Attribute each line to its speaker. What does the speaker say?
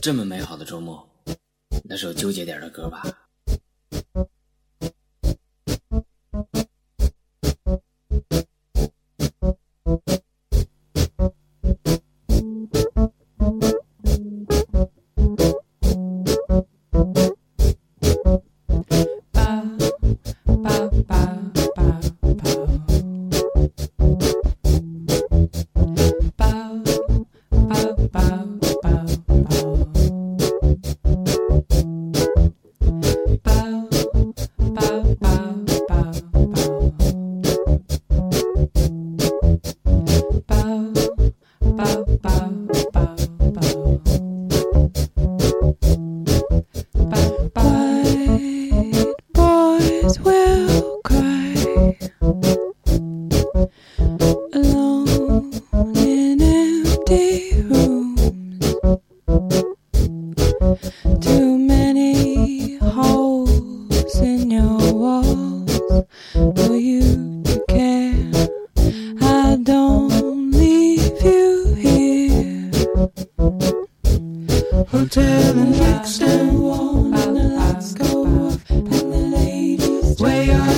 Speaker 1: 这么美好的周末，来首纠结点的歌吧。
Speaker 2: will cry alone in empty rooms. Too many holes in your walls for you to care. I don't leave you here. Hotel in way up.